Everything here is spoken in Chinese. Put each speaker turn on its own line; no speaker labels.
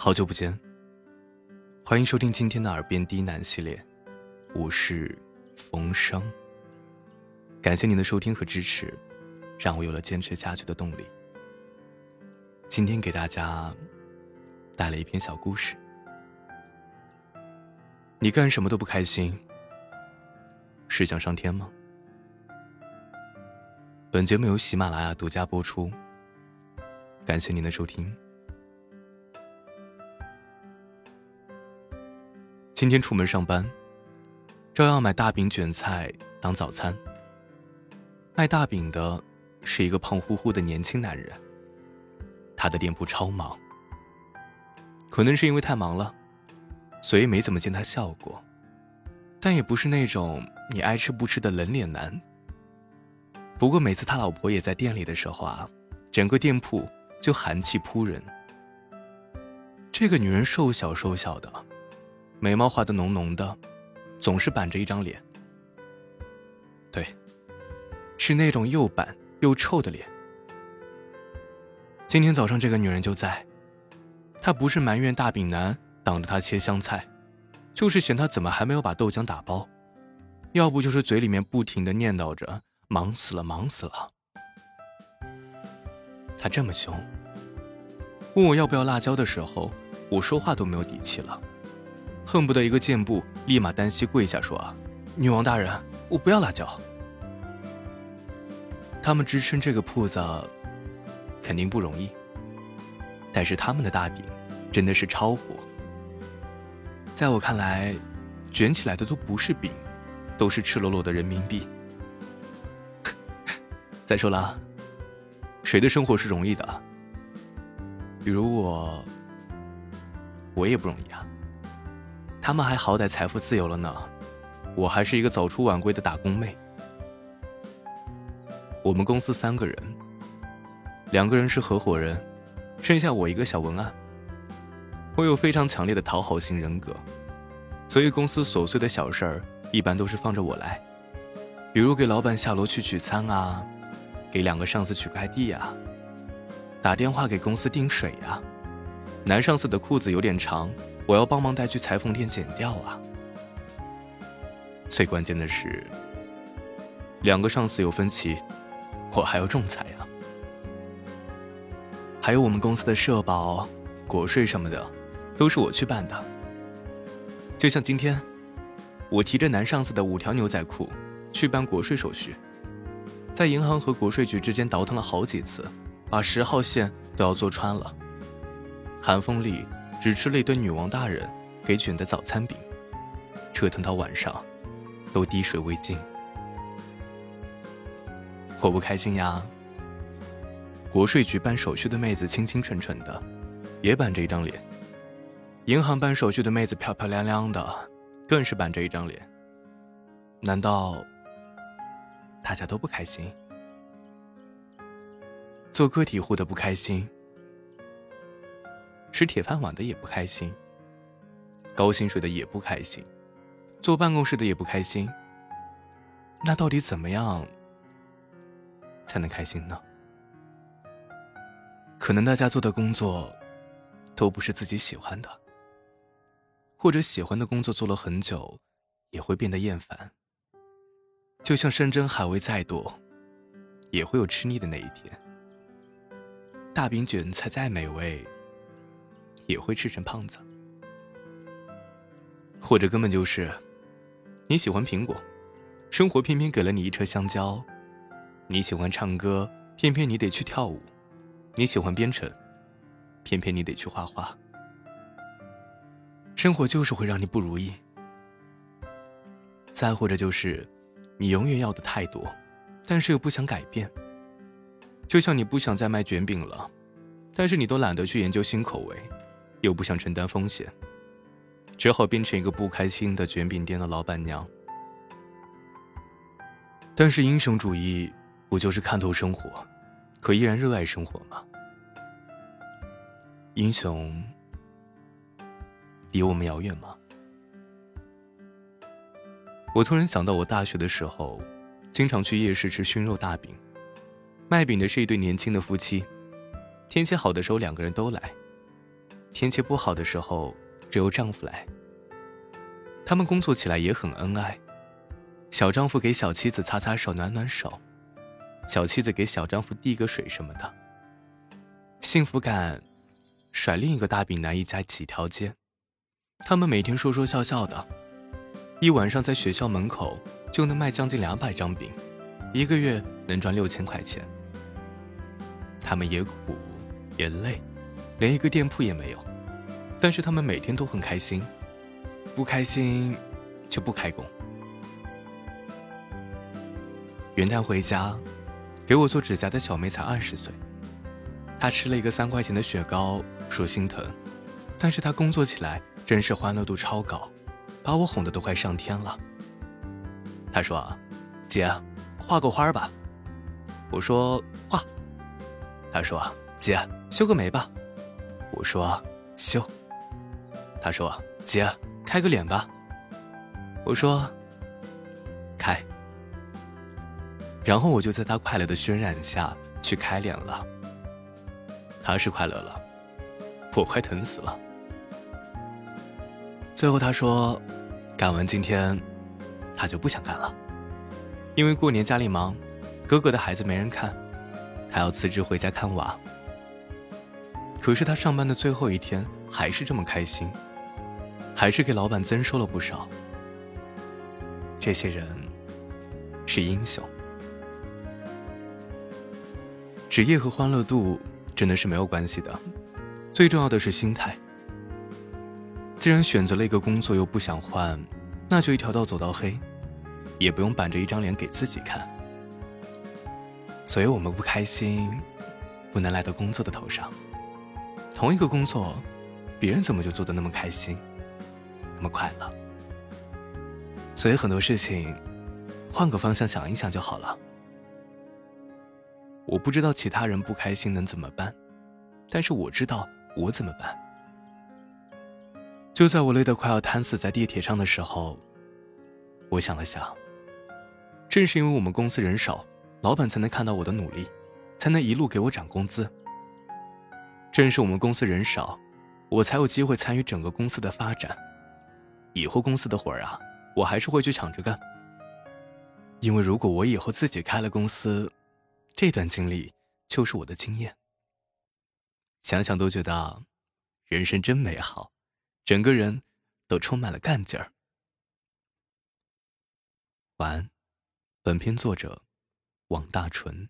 好久不见，欢迎收听今天的耳边低喃系列，我是冯生。感谢您的收听和支持，让我有了坚持下去的动力。今天给大家带来一篇小故事。你干什么都不开心，是想上天吗？本节目由喜马拉雅独家播出，感谢您的收听。今天出门上班，照样买大饼卷菜当早餐。卖大饼的是一个胖乎乎的年轻男人，他的店铺超忙。可能是因为太忙了，所以没怎么见他笑过，但也不是那种你爱吃不吃的冷脸男。不过每次他老婆也在店里的时候啊，整个店铺就寒气扑人。这个女人瘦小瘦小的。眉毛画的浓浓的，总是板着一张脸。对，是那种又板又臭的脸。今天早上这个女人就在，她不是埋怨大饼男挡着她切香菜，就是嫌他怎么还没有把豆浆打包，要不就是嘴里面不停的念叨着忙死了忙死了。他这么凶，问我要不要辣椒的时候，我说话都没有底气了。恨不得一个箭步，立马单膝跪下说：“女王大人，我不要辣椒。”他们支撑这个铺子，肯定不容易。但是他们的大饼，真的是超火。在我看来，卷起来的都不是饼，都是赤裸裸的人民币。再说了，谁的生活是容易的？比如我，我也不容易啊。他们还好歹财富自由了呢，我还是一个早出晚归的打工妹。我们公司三个人，两个人是合伙人，剩下我一个小文案。我有非常强烈的讨好型人格，所以公司琐碎的小事儿一般都是放着我来，比如给老板下楼去取餐啊，给两个上司取快递呀，打电话给公司订水呀，男上司的裤子有点长。我要帮忙带去裁缝店剪掉啊！最关键的是，两个上司有分歧，我还要仲裁啊！还有我们公司的社保、国税什么的，都是我去办的。就像今天，我提着男上司的五条牛仔裤去办国税手续，在银行和国税局之间倒腾了好几次，把十号线都要坐穿了。寒风里。只吃了一顿女王大人给卷的早餐饼，折腾到晚上，都滴水未进。我不开心呀。国税局办手续的妹子清清纯纯的，也板着一张脸；银行办手续的妹子漂漂亮亮的，更是板着一张脸。难道大家都不开心？做个体户的不开心？吃铁饭碗的也不开心，高薪水的也不开心，坐办公室的也不开心。那到底怎么样才能开心呢？可能大家做的工作都不是自己喜欢的，或者喜欢的工作做了很久也会变得厌烦。就像山珍海味再多，也会有吃腻的那一天。大饼卷菜再美味。也会吃成胖子，或者根本就是你喜欢苹果，生活偏偏给了你一车香蕉；你喜欢唱歌，偏偏你得去跳舞；你喜欢编程，偏偏你得去画画。生活就是会让你不如意。再或者就是你永远要的太多，但是又不想改变。就像你不想再卖卷饼了，但是你都懒得去研究新口味。又不想承担风险，只好变成一个不开心的卷饼店的老板娘。但是英雄主义不就是看透生活，可依然热爱生活吗？英雄离我们遥远吗？我突然想到，我大学的时候，经常去夜市吃熏肉大饼，卖饼的是一对年轻的夫妻，天气好的时候两个人都来。天气不好的时候，只有丈夫来。他们工作起来也很恩爱，小丈夫给小妻子擦擦手、暖暖手，小妻子给小丈夫递个水什么的。幸福感，甩另一个大饼男一家几条街。他们每天说说笑笑的，一晚上在学校门口就能卖将近两百张饼，一个月能赚六千块钱。他们也苦也累，连一个店铺也没有，但是他们每天都很开心。不开心就不开工。元旦回家，给我做指甲的小妹才二十岁，她吃了一个三块钱的雪糕，说心疼，但是她工作起来真是欢乐度超高，把我哄得都快上天了。她说：“姐，画个花吧。”我说：“画。”她说：“姐，修个眉吧。”我说：“修。”他说：“姐。”开个脸吧，我说，开。然后我就在他快乐的渲染下去开脸了。他是快乐了，我快疼死了。最后他说，干完今天，他就不想干了，因为过年家里忙，哥哥的孩子没人看，他要辞职回家看娃。可是他上班的最后一天还是这么开心。还是给老板增收了不少。这些人是英雄。职业和欢乐度真的是没有关系的，最重要的是心态。既然选择了一个工作又不想换，那就一条道走到黑，也不用板着一张脸给自己看。所以我们不开心，不能赖到工作的头上。同一个工作，别人怎么就做的那么开心？那么快乐，所以很多事情，换个方向想一想就好了。我不知道其他人不开心能怎么办，但是我知道我怎么办。就在我累得快要瘫死在地铁上的时候，我想了想，正是因为我们公司人少，老板才能看到我的努力，才能一路给我涨工资。正是我们公司人少，我才有机会参与整个公司的发展。以后公司的活儿啊，我还是会去抢着干。因为如果我以后自己开了公司，这段经历就是我的经验。想想都觉得人生真美好，整个人都充满了干劲儿。晚安，本片作者王大纯。